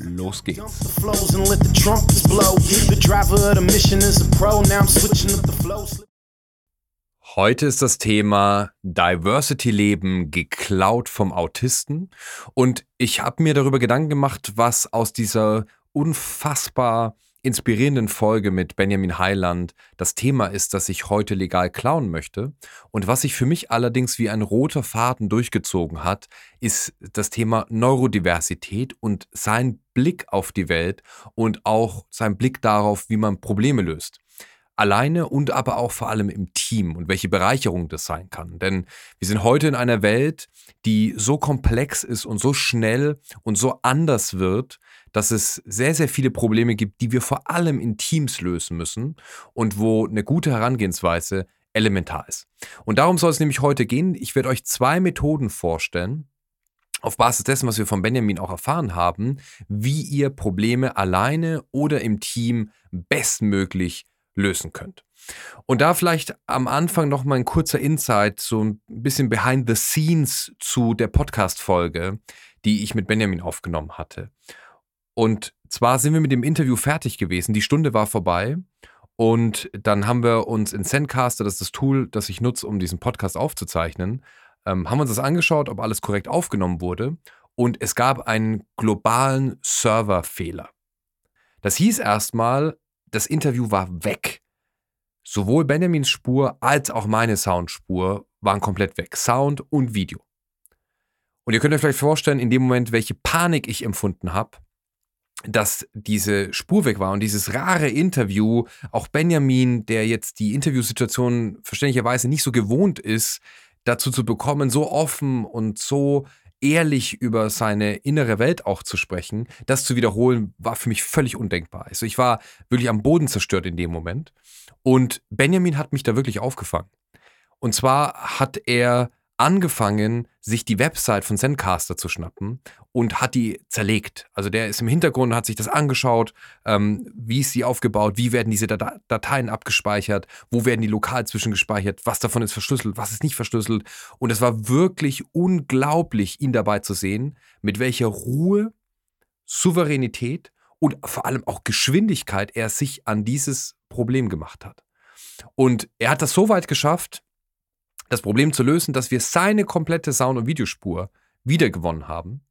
los geht's. Heute ist das Thema Diversity Leben geklaut vom Autisten. Und ich habe mir darüber Gedanken gemacht, was aus dieser unfassbar inspirierenden Folge mit Benjamin Heiland das Thema ist, das ich heute legal klauen möchte. Und was sich für mich allerdings wie ein roter Faden durchgezogen hat, ist das Thema Neurodiversität und sein Blick auf die Welt und auch sein Blick darauf, wie man Probleme löst alleine und aber auch vor allem im Team und welche Bereicherung das sein kann. Denn wir sind heute in einer Welt, die so komplex ist und so schnell und so anders wird, dass es sehr, sehr viele Probleme gibt, die wir vor allem in Teams lösen müssen und wo eine gute Herangehensweise elementar ist. Und darum soll es nämlich heute gehen. Ich werde euch zwei Methoden vorstellen, auf Basis dessen, was wir von Benjamin auch erfahren haben, wie ihr Probleme alleine oder im Team bestmöglich lösen könnt. Und da vielleicht am Anfang noch mal ein kurzer Insight, so ein bisschen behind the scenes zu der Podcast-Folge, die ich mit Benjamin aufgenommen hatte. Und zwar sind wir mit dem Interview fertig gewesen, die Stunde war vorbei und dann haben wir uns in Sendcaster, das ist das Tool, das ich nutze, um diesen Podcast aufzuzeichnen, ähm, haben uns das angeschaut, ob alles korrekt aufgenommen wurde und es gab einen globalen Serverfehler. Das hieß erstmal, das Interview war weg. Sowohl Benjamins Spur als auch meine Soundspur waren komplett weg. Sound und Video. Und ihr könnt euch vielleicht vorstellen, in dem Moment, welche Panik ich empfunden habe, dass diese Spur weg war und dieses rare Interview, auch Benjamin, der jetzt die Interviewsituation verständlicherweise nicht so gewohnt ist, dazu zu bekommen, so offen und so ehrlich über seine innere Welt auch zu sprechen, das zu wiederholen, war für mich völlig undenkbar. Also ich war wirklich am Boden zerstört in dem Moment. Und Benjamin hat mich da wirklich aufgefangen. Und zwar hat er angefangen, sich die Website von Zencaster zu schnappen und hat die zerlegt. Also der ist im Hintergrund, hat sich das angeschaut, ähm, wie ist sie aufgebaut, wie werden diese Dateien abgespeichert, wo werden die lokal zwischengespeichert, was davon ist verschlüsselt, was ist nicht verschlüsselt. Und es war wirklich unglaublich, ihn dabei zu sehen, mit welcher Ruhe, Souveränität und vor allem auch Geschwindigkeit er sich an dieses Problem gemacht hat. Und er hat das so weit geschafft, das Problem zu lösen, dass wir seine komplette Sound- und Videospur wiedergewonnen haben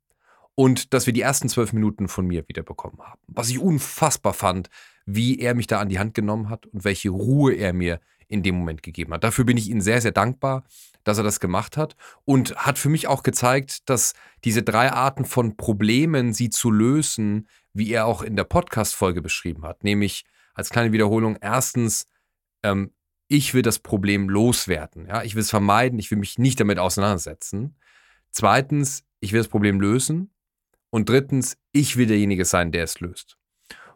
und dass wir die ersten zwölf Minuten von mir wiederbekommen haben. Was ich unfassbar fand, wie er mich da an die Hand genommen hat und welche Ruhe er mir in dem Moment gegeben hat. Dafür bin ich ihm sehr, sehr dankbar, dass er das gemacht hat und hat für mich auch gezeigt, dass diese drei Arten von Problemen, sie zu lösen, wie er auch in der Podcast-Folge beschrieben hat, nämlich als kleine Wiederholung, erstens ähm, ich will das Problem loswerden. Ja? Ich will es vermeiden, ich will mich nicht damit auseinandersetzen. Zweitens, ich will das Problem lösen. Und drittens, ich will derjenige sein, der es löst.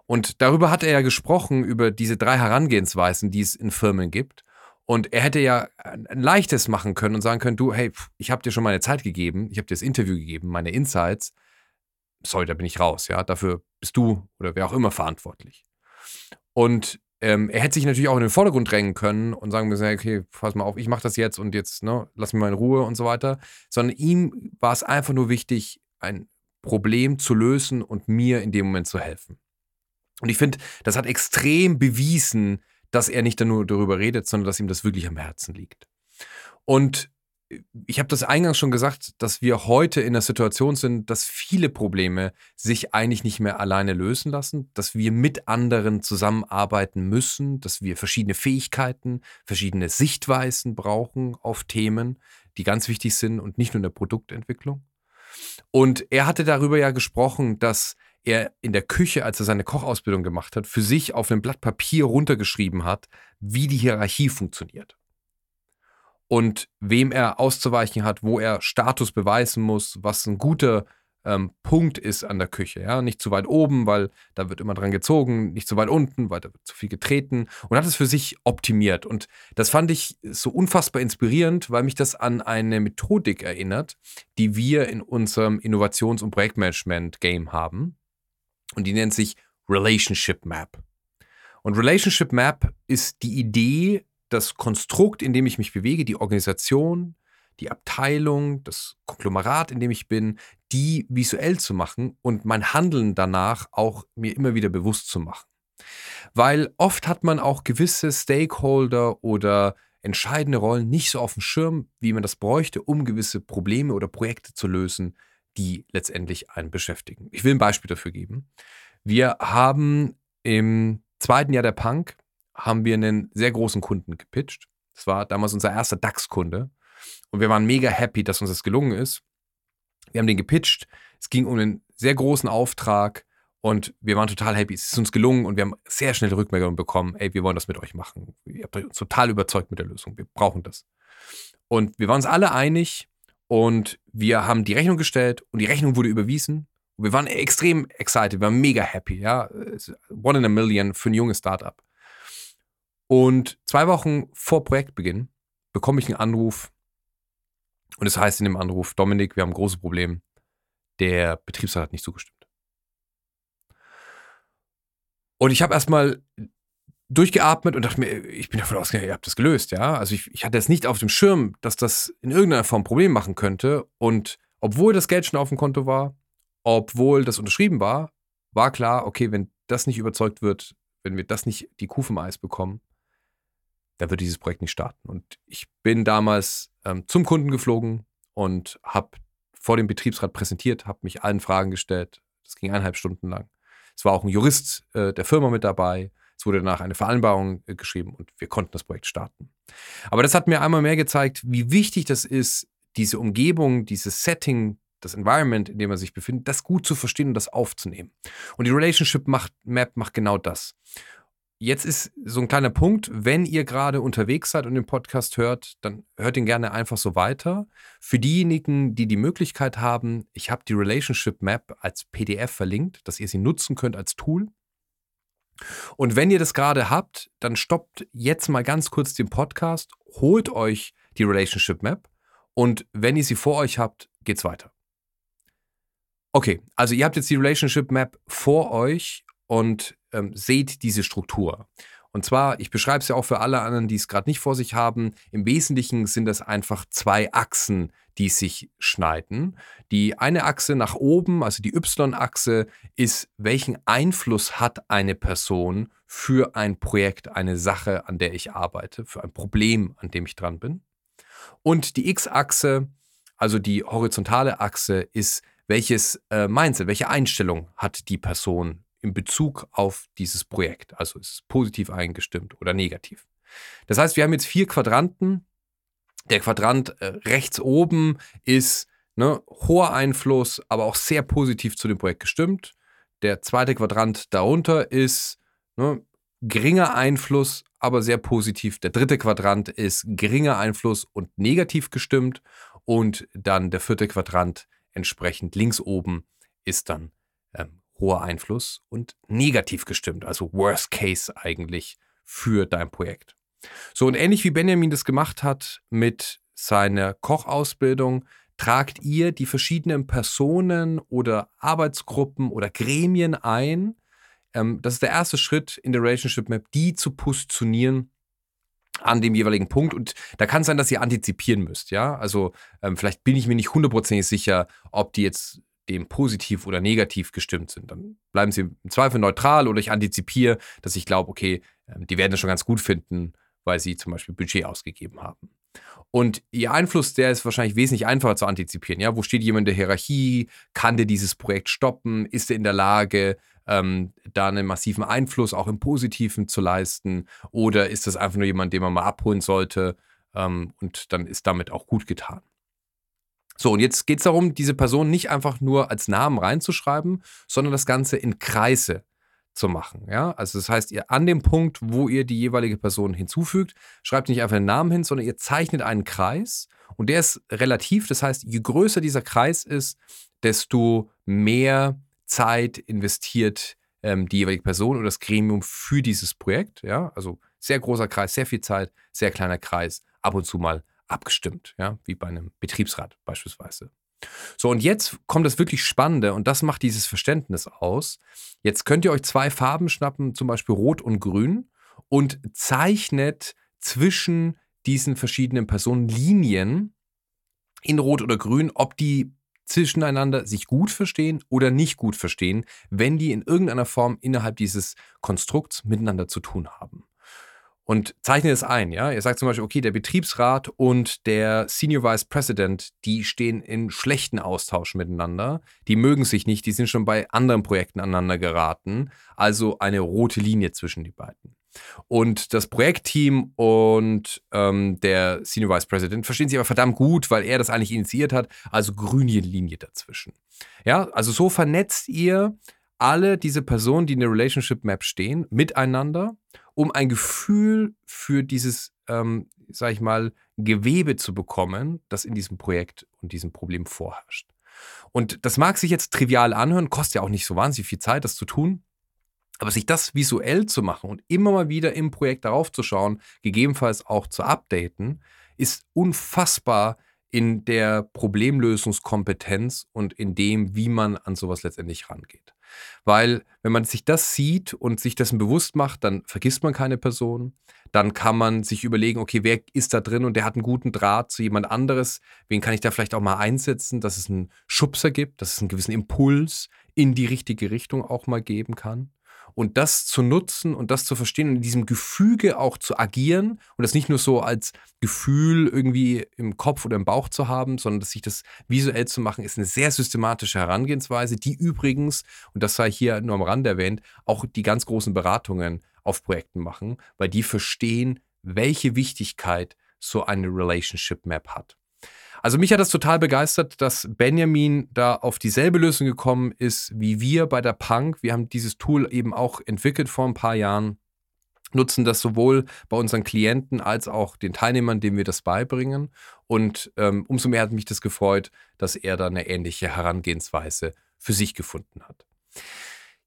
Und darüber hat er ja gesprochen, über diese drei Herangehensweisen, die es in Firmen gibt. Und er hätte ja ein leichtes machen können und sagen können, du, hey, ich habe dir schon meine Zeit gegeben, ich habe dir das Interview gegeben, meine Insights. Sorry, da bin ich raus, ja. Dafür bist du oder wer auch immer verantwortlich. Und ähm, er hätte sich natürlich auch in den Vordergrund drängen können und sagen müssen, okay, pass mal auf, ich mache das jetzt und jetzt, ne, lass mich mal in Ruhe und so weiter. Sondern ihm war es einfach nur wichtig, ein Problem zu lösen und mir in dem Moment zu helfen. Und ich finde, das hat extrem bewiesen, dass er nicht nur darüber redet, sondern dass ihm das wirklich am Herzen liegt. Und ich habe das eingangs schon gesagt, dass wir heute in der Situation sind, dass viele Probleme sich eigentlich nicht mehr alleine lösen lassen, dass wir mit anderen zusammenarbeiten müssen, dass wir verschiedene Fähigkeiten, verschiedene Sichtweisen brauchen auf Themen, die ganz wichtig sind und nicht nur in der Produktentwicklung. Und er hatte darüber ja gesprochen, dass er in der Küche, als er seine Kochausbildung gemacht hat, für sich auf ein Blatt Papier runtergeschrieben hat, wie die Hierarchie funktioniert und wem er auszuweichen hat, wo er Status beweisen muss, was ein guter ähm, Punkt ist an der Küche. Ja? Nicht zu weit oben, weil da wird immer dran gezogen, nicht zu weit unten, weil da wird zu viel getreten und hat es für sich optimiert. Und das fand ich so unfassbar inspirierend, weil mich das an eine Methodik erinnert, die wir in unserem Innovations- und Projektmanagement-Game haben. Und die nennt sich Relationship Map. Und Relationship Map ist die Idee, das Konstrukt, in dem ich mich bewege, die Organisation, die Abteilung, das Konglomerat, in dem ich bin, die visuell zu machen und mein Handeln danach auch mir immer wieder bewusst zu machen. Weil oft hat man auch gewisse Stakeholder oder entscheidende Rollen nicht so auf dem Schirm, wie man das bräuchte, um gewisse Probleme oder Projekte zu lösen, die letztendlich einen beschäftigen. Ich will ein Beispiel dafür geben. Wir haben im zweiten Jahr der Punk haben wir einen sehr großen Kunden gepitcht. Das war damals unser erster DAX-Kunde. Und wir waren mega happy, dass uns das gelungen ist. Wir haben den gepitcht. Es ging um einen sehr großen Auftrag und wir waren total happy. Es ist uns gelungen und wir haben sehr schnell Rückmeldungen bekommen. Ey, wir wollen das mit euch machen. Ihr habt uns total überzeugt mit der Lösung. Wir brauchen das. Und wir waren uns alle einig und wir haben die Rechnung gestellt und die Rechnung wurde überwiesen. Und wir waren extrem excited. Wir waren mega happy. Ja, one in a million für ein junges Startup. Und zwei Wochen vor Projektbeginn bekomme ich einen Anruf und es heißt in dem Anruf, Dominik, wir haben ein großes Problem. Der Betriebsrat hat nicht zugestimmt. Und ich habe erstmal durchgeatmet und dachte mir, ich bin davon ausgegangen, ihr habt das gelöst, ja. Also ich, ich hatte es nicht auf dem Schirm, dass das in irgendeiner Form ein Problem machen könnte. Und obwohl das Geld schon auf dem Konto war, obwohl das unterschrieben war, war klar, okay, wenn das nicht überzeugt wird, wenn wir das nicht die Kuh vom Eis bekommen, dann wird dieses Projekt nicht starten. Und ich bin damals ähm, zum Kunden geflogen und habe vor dem Betriebsrat präsentiert, habe mich allen Fragen gestellt. Das ging eineinhalb Stunden lang. Es war auch ein Jurist äh, der Firma mit dabei. Es wurde danach eine Vereinbarung äh, geschrieben und wir konnten das Projekt starten. Aber das hat mir einmal mehr gezeigt, wie wichtig das ist, diese Umgebung, dieses Setting, das Environment, in dem man sich befindet, das gut zu verstehen und das aufzunehmen. Und die Relationship Map macht genau das. Jetzt ist so ein kleiner Punkt, wenn ihr gerade unterwegs seid und den Podcast hört, dann hört ihn gerne einfach so weiter. Für diejenigen, die die Möglichkeit haben, ich habe die Relationship Map als PDF verlinkt, dass ihr sie nutzen könnt als Tool. Und wenn ihr das gerade habt, dann stoppt jetzt mal ganz kurz den Podcast, holt euch die Relationship Map und wenn ihr sie vor euch habt, geht's weiter. Okay, also ihr habt jetzt die Relationship Map vor euch und ähm, seht diese Struktur. Und zwar, ich beschreibe es ja auch für alle anderen, die es gerade nicht vor sich haben. Im Wesentlichen sind das einfach zwei Achsen, die sich schneiden. Die eine Achse nach oben, also die Y-Achse, ist, welchen Einfluss hat eine Person für ein Projekt, eine Sache, an der ich arbeite, für ein Problem, an dem ich dran bin. Und die X-Achse, also die horizontale Achse, ist, welches äh, Mindset, welche Einstellung hat die Person in Bezug auf dieses Projekt. Also ist es positiv eingestimmt oder negativ. Das heißt, wir haben jetzt vier Quadranten. Der Quadrant äh, rechts oben ist ne, hoher Einfluss, aber auch sehr positiv zu dem Projekt gestimmt. Der zweite Quadrant darunter ist ne, geringer Einfluss, aber sehr positiv. Der dritte Quadrant ist geringer Einfluss und negativ gestimmt. Und dann der vierte Quadrant entsprechend links oben ist dann ähm, hoher Einfluss und negativ gestimmt, also Worst Case eigentlich für dein Projekt. So und ähnlich wie Benjamin das gemacht hat mit seiner Kochausbildung, tragt ihr die verschiedenen Personen oder Arbeitsgruppen oder Gremien ein. Ähm, das ist der erste Schritt in der Relationship Map, die zu positionieren an dem jeweiligen Punkt. Und da kann es sein, dass ihr antizipieren müsst. Ja, also ähm, vielleicht bin ich mir nicht hundertprozentig sicher, ob die jetzt dem positiv oder negativ gestimmt sind. Dann bleiben sie im Zweifel neutral oder ich antizipiere, dass ich glaube, okay, ähm, die werden es schon ganz gut finden, weil sie zum Beispiel Budget ausgegeben haben. Und ihr Einfluss, der ist wahrscheinlich wesentlich einfacher zu antizipieren. Ja, wo steht jemand in der Hierarchie? Kann der dieses Projekt stoppen? Ist er in der Lage, ähm, da einen massiven Einfluss auch im Positiven zu leisten? Oder ist das einfach nur jemand, den man mal abholen sollte? Ähm, und dann ist damit auch gut getan. So, und jetzt geht es darum, diese Person nicht einfach nur als Namen reinzuschreiben, sondern das Ganze in Kreise zu machen. Ja? Also das heißt, ihr an dem Punkt, wo ihr die jeweilige Person hinzufügt, schreibt nicht einfach den Namen hin, sondern ihr zeichnet einen Kreis und der ist relativ. Das heißt, je größer dieser Kreis ist, desto mehr Zeit investiert ähm, die jeweilige Person oder das Gremium für dieses Projekt. Ja? Also sehr großer Kreis, sehr viel Zeit, sehr kleiner Kreis, ab und zu mal abgestimmt, ja, wie bei einem Betriebsrat beispielsweise. So, und jetzt kommt das wirklich Spannende und das macht dieses Verständnis aus. Jetzt könnt ihr euch zwei Farben schnappen, zum Beispiel Rot und Grün, und zeichnet zwischen diesen verschiedenen Personen Linien in Rot oder Grün, ob die zwischeneinander sich gut verstehen oder nicht gut verstehen, wenn die in irgendeiner Form innerhalb dieses Konstrukts miteinander zu tun haben und zeichnet es ein. Ja? Ihr sagt zum Beispiel, okay, der Betriebsrat und der Senior Vice President, die stehen in schlechten Austausch miteinander. Die mögen sich nicht, die sind schon bei anderen Projekten aneinander geraten. Also eine rote Linie zwischen die beiden. Und das Projektteam und ähm, der Senior Vice President verstehen sich aber verdammt gut, weil er das eigentlich initiiert hat. Also grüne Linie dazwischen. Ja, also so vernetzt ihr alle diese Personen, die in der Relationship Map stehen, miteinander um ein Gefühl für dieses, ähm, sag ich mal, Gewebe zu bekommen, das in diesem Projekt und diesem Problem vorherrscht. Und das mag sich jetzt trivial anhören, kostet ja auch nicht so wahnsinnig viel Zeit, das zu tun. Aber sich das visuell zu machen und immer mal wieder im Projekt darauf zu schauen, gegebenenfalls auch zu updaten, ist unfassbar in der Problemlösungskompetenz und in dem, wie man an sowas letztendlich rangeht. Weil wenn man sich das sieht und sich dessen bewusst macht, dann vergisst man keine Person. Dann kann man sich überlegen, okay, wer ist da drin und der hat einen guten Draht zu jemand anderes. Wen kann ich da vielleicht auch mal einsetzen, dass es einen Schubser gibt, dass es einen gewissen Impuls in die richtige Richtung auch mal geben kann und das zu nutzen und das zu verstehen und in diesem Gefüge auch zu agieren und das nicht nur so als Gefühl irgendwie im Kopf oder im Bauch zu haben, sondern dass sich das visuell zu machen, ist eine sehr systematische Herangehensweise, die übrigens, und das sei hier nur am Rand erwähnt, auch die ganz großen Beratungen auf Projekten machen, weil die verstehen, welche Wichtigkeit so eine Relationship Map hat. Also mich hat das total begeistert, dass Benjamin da auf dieselbe Lösung gekommen ist wie wir bei der Punk. Wir haben dieses Tool eben auch entwickelt vor ein paar Jahren, nutzen das sowohl bei unseren Klienten als auch den Teilnehmern, denen wir das beibringen. Und ähm, umso mehr hat mich das gefreut, dass er da eine ähnliche Herangehensweise für sich gefunden hat.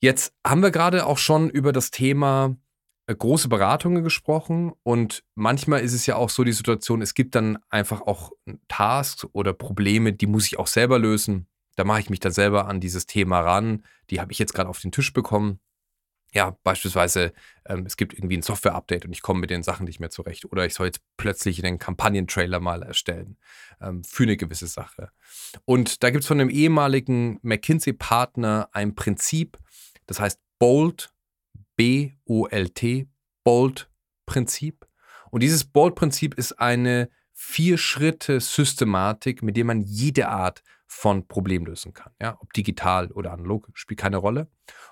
Jetzt haben wir gerade auch schon über das Thema große Beratungen gesprochen und manchmal ist es ja auch so die Situation, es gibt dann einfach auch Tasks oder Probleme, die muss ich auch selber lösen. Da mache ich mich dann selber an dieses Thema ran. Die habe ich jetzt gerade auf den Tisch bekommen. Ja, beispielsweise, ähm, es gibt irgendwie ein Software-Update und ich komme mit den Sachen nicht mehr zurecht. Oder ich soll jetzt plötzlich einen Kampagnentrailer mal erstellen ähm, für eine gewisse Sache. Und da gibt es von einem ehemaligen McKinsey-Partner ein Prinzip, das heißt Bold, B-O-L-T, Bold-Prinzip. Und dieses Bold-Prinzip ist eine Vier-Schritte-Systematik, mit der man jede Art von Problem lösen kann. Ja, ob digital oder analog, spielt keine Rolle.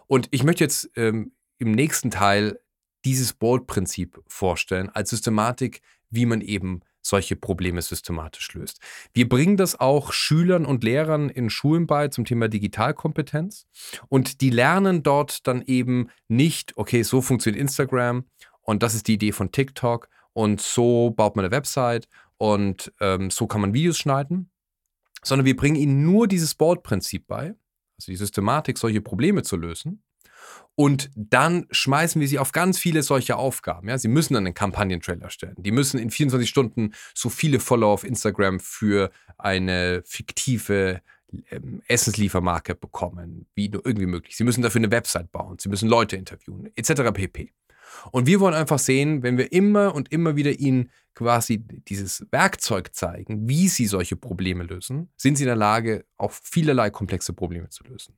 Und ich möchte jetzt ähm, im nächsten Teil dieses Bold-Prinzip vorstellen als Systematik, wie man eben solche Probleme systematisch löst. Wir bringen das auch Schülern und Lehrern in Schulen bei zum Thema Digitalkompetenz und die lernen dort dann eben nicht, okay, so funktioniert Instagram und das ist die Idee von TikTok und so baut man eine Website und ähm, so kann man Videos schneiden, sondern wir bringen ihnen nur dieses Board-Prinzip bei, also die Systematik, solche Probleme zu lösen und dann schmeißen wir sie auf ganz viele solche Aufgaben. Ja? Sie müssen dann einen Kampagnentrailer stellen. Die müssen in 24 Stunden so viele Follower auf Instagram für eine fiktive ähm, Essensliefermarke bekommen, wie nur irgendwie möglich. Sie müssen dafür eine Website bauen. Sie müssen Leute interviewen, etc. pp. Und wir wollen einfach sehen, wenn wir immer und immer wieder ihnen quasi dieses Werkzeug zeigen, wie sie solche Probleme lösen, sind sie in der Lage, auch vielerlei komplexe Probleme zu lösen.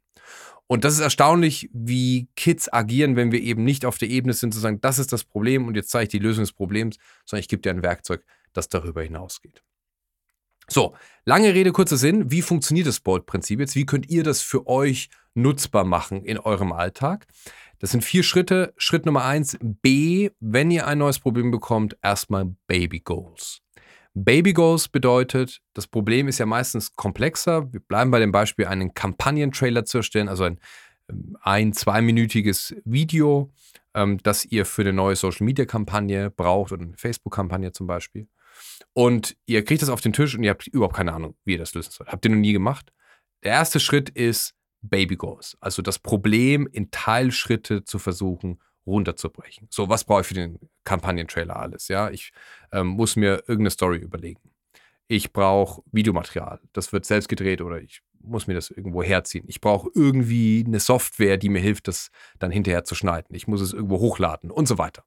Und das ist erstaunlich, wie Kids agieren, wenn wir eben nicht auf der Ebene sind, zu sagen, das ist das Problem und jetzt zeige ich die Lösung des Problems, sondern ich gebe dir ein Werkzeug, das darüber hinausgeht. So, lange Rede, kurzer Sinn. Wie funktioniert das Bold-Prinzip jetzt? Wie könnt ihr das für euch nutzbar machen in eurem Alltag? Das sind vier Schritte. Schritt Nummer eins, B, wenn ihr ein neues Problem bekommt, erstmal Baby Goals. Baby Goals bedeutet, das Problem ist ja meistens komplexer. Wir bleiben bei dem Beispiel, einen Kampagnentrailer zu erstellen, also ein ähm, ein, zweiminütiges Video, ähm, das ihr für eine neue Social-Media-Kampagne braucht oder eine Facebook-Kampagne zum Beispiel. Und ihr kriegt das auf den Tisch und ihr habt überhaupt keine Ahnung, wie ihr das lösen sollt. Habt ihr noch nie gemacht? Der erste Schritt ist Baby Goals, also das Problem in Teilschritte zu versuchen runterzubrechen. So, was brauche ich für den Kampagnentrailer alles? Ja, ich ähm, muss mir irgendeine Story überlegen. Ich brauche Videomaterial, das wird selbst gedreht oder ich muss mir das irgendwo herziehen. Ich brauche irgendwie eine Software, die mir hilft, das dann hinterher zu schneiden. Ich muss es irgendwo hochladen und so weiter.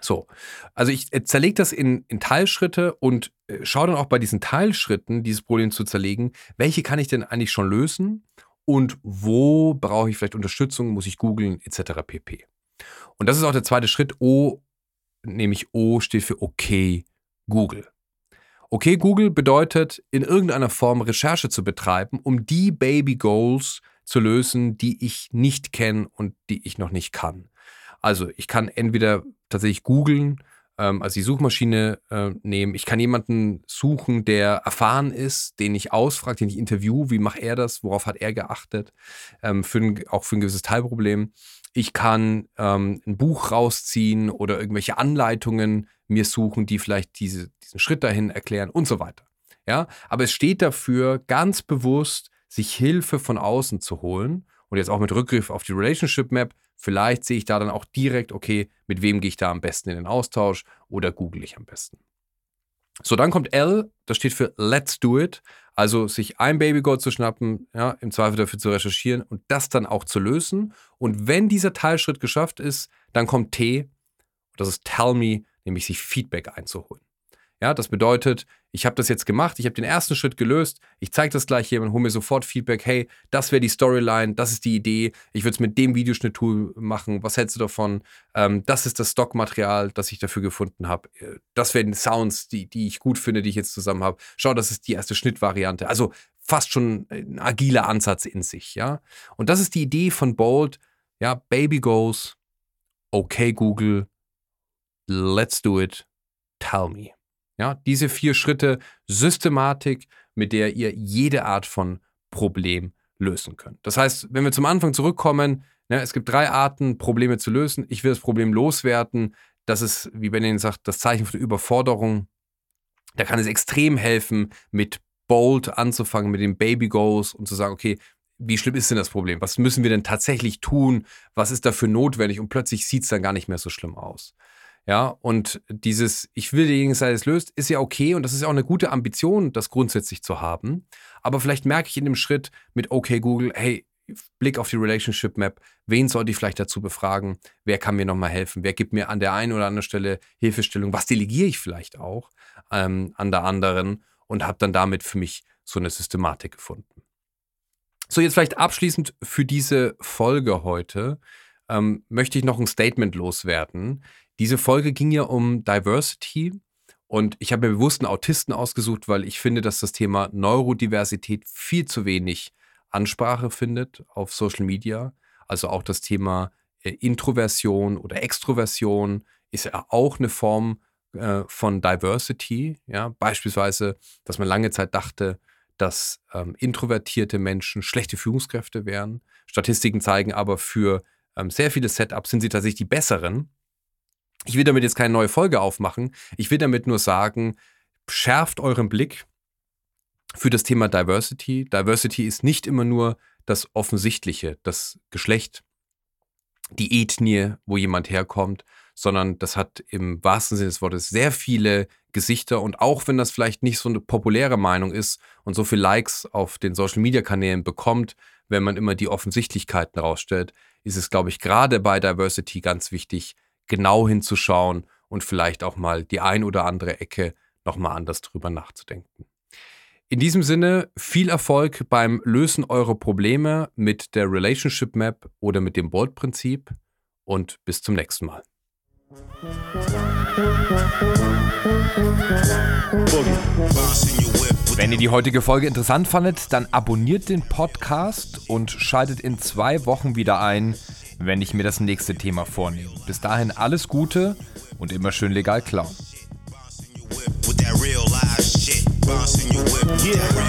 So, also ich äh, zerlege das in, in Teilschritte und äh, schaue dann auch bei diesen Teilschritten, dieses Problem zu zerlegen, welche kann ich denn eigentlich schon lösen und wo brauche ich vielleicht Unterstützung, muss ich googeln etc. pp. Und das ist auch der zweite Schritt. O, nämlich O steht für OK Google. OK Google bedeutet, in irgendeiner Form Recherche zu betreiben, um die Baby Goals zu lösen, die ich nicht kenne und die ich noch nicht kann. Also ich kann entweder tatsächlich googeln, ähm, also die Suchmaschine äh, nehmen. Ich kann jemanden suchen, der erfahren ist, den ich ausfrage, den ich interview. Wie macht er das? Worauf hat er geachtet? Ähm, für ein, auch für ein gewisses Teilproblem. Ich kann ähm, ein Buch rausziehen oder irgendwelche Anleitungen mir suchen, die vielleicht diese, diesen Schritt dahin erklären und so weiter. Ja, aber es steht dafür ganz bewusst, sich Hilfe von außen zu holen und jetzt auch mit Rückgriff auf die Relationship Map. Vielleicht sehe ich da dann auch direkt, okay, mit wem gehe ich da am besten in den Austausch oder google ich am besten. So, dann kommt L, das steht für Let's Do It. Also sich ein Babygoat zu schnappen, ja, im Zweifel dafür zu recherchieren und das dann auch zu lösen. Und wenn dieser Teilschritt geschafft ist, dann kommt T, das ist Tell Me, nämlich sich Feedback einzuholen. Ja, das bedeutet, ich habe das jetzt gemacht, ich habe den ersten Schritt gelöst, ich zeige das gleich jemandem, hole mir sofort Feedback, hey, das wäre die Storyline, das ist die Idee, ich würde es mit dem Videoschnitt-Tool machen, was hältst du davon? Ähm, das ist das Stockmaterial, das ich dafür gefunden habe. Äh, das wären Sounds, die, die ich gut finde, die ich jetzt zusammen habe. Schau, das ist die erste Schnittvariante. Also fast schon ein agiler Ansatz in sich, ja. Und das ist die Idee von Bold, ja, Baby Goes, okay Google, let's do it, tell me. Ja, diese vier Schritte Systematik, mit der ihr jede Art von Problem lösen könnt. Das heißt, wenn wir zum Anfang zurückkommen, ne, es gibt drei Arten, Probleme zu lösen. Ich will das Problem loswerden. Das ist, wie Benjamin sagt, das Zeichen für Überforderung. Da kann es extrem helfen, mit Bold anzufangen, mit den Baby Goals und zu sagen, okay, wie schlimm ist denn das Problem? Was müssen wir denn tatsächlich tun? Was ist dafür notwendig? Und plötzlich sieht es dann gar nicht mehr so schlimm aus. Ja, und dieses, ich will derjenige sei es löst, ist ja okay und das ist ja auch eine gute Ambition, das grundsätzlich zu haben. Aber vielleicht merke ich in dem Schritt mit OK Google, hey, Blick auf die Relationship Map, wen sollte ich vielleicht dazu befragen? Wer kann mir nochmal helfen? Wer gibt mir an der einen oder anderen Stelle Hilfestellung? Was delegiere ich vielleicht auch ähm, an der anderen? Und habe dann damit für mich so eine Systematik gefunden. So, jetzt vielleicht abschließend für diese Folge heute ähm, möchte ich noch ein Statement loswerden. Diese Folge ging ja um Diversity und ich habe mir bewusst einen Autisten ausgesucht, weil ich finde, dass das Thema Neurodiversität viel zu wenig Ansprache findet auf Social Media. Also auch das Thema äh, Introversion oder Extroversion ist ja auch eine Form äh, von Diversity. Ja? Beispielsweise, dass man lange Zeit dachte, dass ähm, introvertierte Menschen schlechte Führungskräfte wären. Statistiken zeigen aber, für ähm, sehr viele Setups sind sie tatsächlich die besseren. Ich will damit jetzt keine neue Folge aufmachen. Ich will damit nur sagen, schärft euren Blick für das Thema Diversity. Diversity ist nicht immer nur das Offensichtliche, das Geschlecht, die Ethnie, wo jemand herkommt, sondern das hat im wahrsten Sinne des Wortes sehr viele Gesichter. Und auch wenn das vielleicht nicht so eine populäre Meinung ist und so viele Likes auf den Social-Media-Kanälen bekommt, wenn man immer die Offensichtlichkeiten rausstellt, ist es, glaube ich, gerade bei Diversity ganz wichtig, genau hinzuschauen und vielleicht auch mal die ein oder andere Ecke nochmal anders drüber nachzudenken. In diesem Sinne, viel Erfolg beim Lösen eurer Probleme mit der Relationship Map oder mit dem Bolt-Prinzip und bis zum nächsten Mal. Wenn ihr die heutige Folge interessant fandet, dann abonniert den Podcast und schaltet in zwei Wochen wieder ein, wenn ich mir das nächste Thema vornehme. Bis dahin alles Gute und immer schön legal klauen. Yeah.